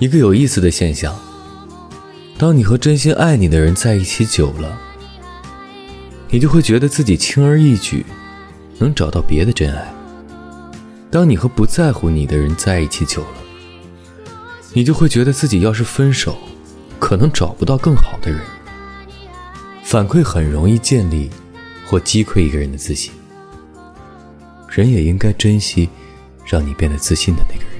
一个有意思的现象。当你和真心爱你的人在一起久了你就会觉得自己轻而易举能找到别的真爱。当你和不在乎你的人在一起久了你就会觉得自己要是分手可能找不到更好的人。反馈很容易建立或击溃一个人的自信。人也应该珍惜让你变得自信的那个人。